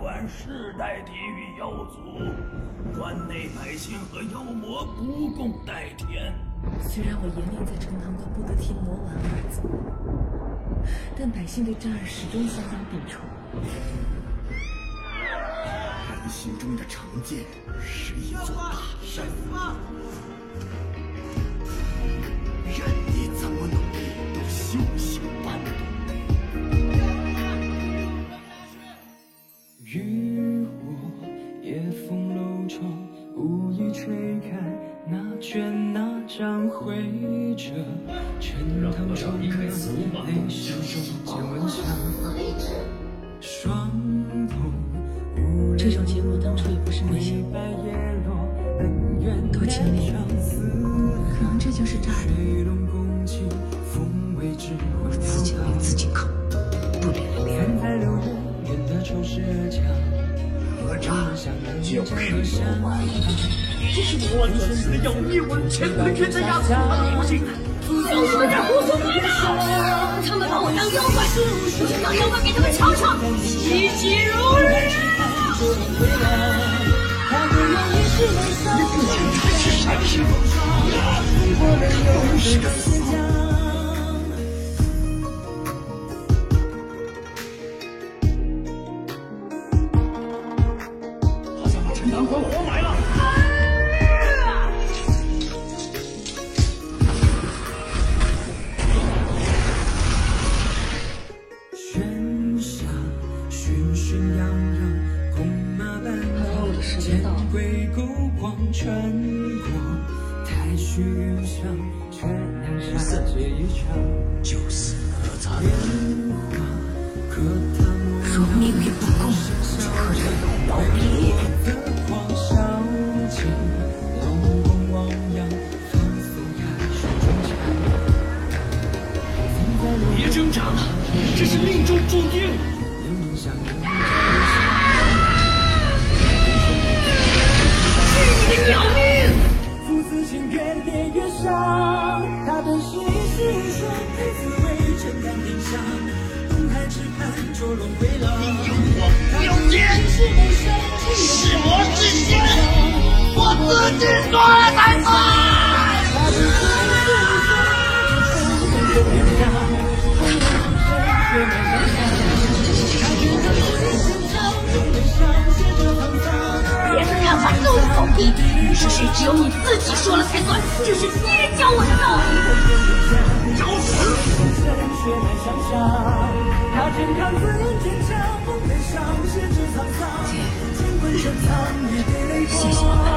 管世代抵御妖族，关内百姓和妖魔不共戴天。虽然我严令在陈塘关不得提魔丸二字，但百姓对这儿始终相当抵触。人心中的成见是一座大山，吹开那卷那张绘着陈塘中的泪湿中见闻香，双瞳这种结果当初也不是没想过，白叶落，恩怨都经历可能这就是这儿的，水龙共情，风味之回自己为自己坑，不连累别人。就是魔丸，这是魔丸转世的妖孽，我乾坤圈在压死他的魔性。小子们这胡说八道！他们把我当妖怪，我就当妖怪给他们尝尝，喜极如日。好像把陈塘关活埋了。喧嚣喧喧泱泱，弓马斑斓，剑归勾光穿过太虚云上，却两下。就是这是命中注定。人相人你的鸟命！父子情越跌越伤，他本是一世无双，配紫薇 chân 丹定香，东海只盼捉龙归郎。不要见，是我之心，我自己做法都是，谁只有你自己说了才算，这是你教我的道理。找死！姐，谢谢。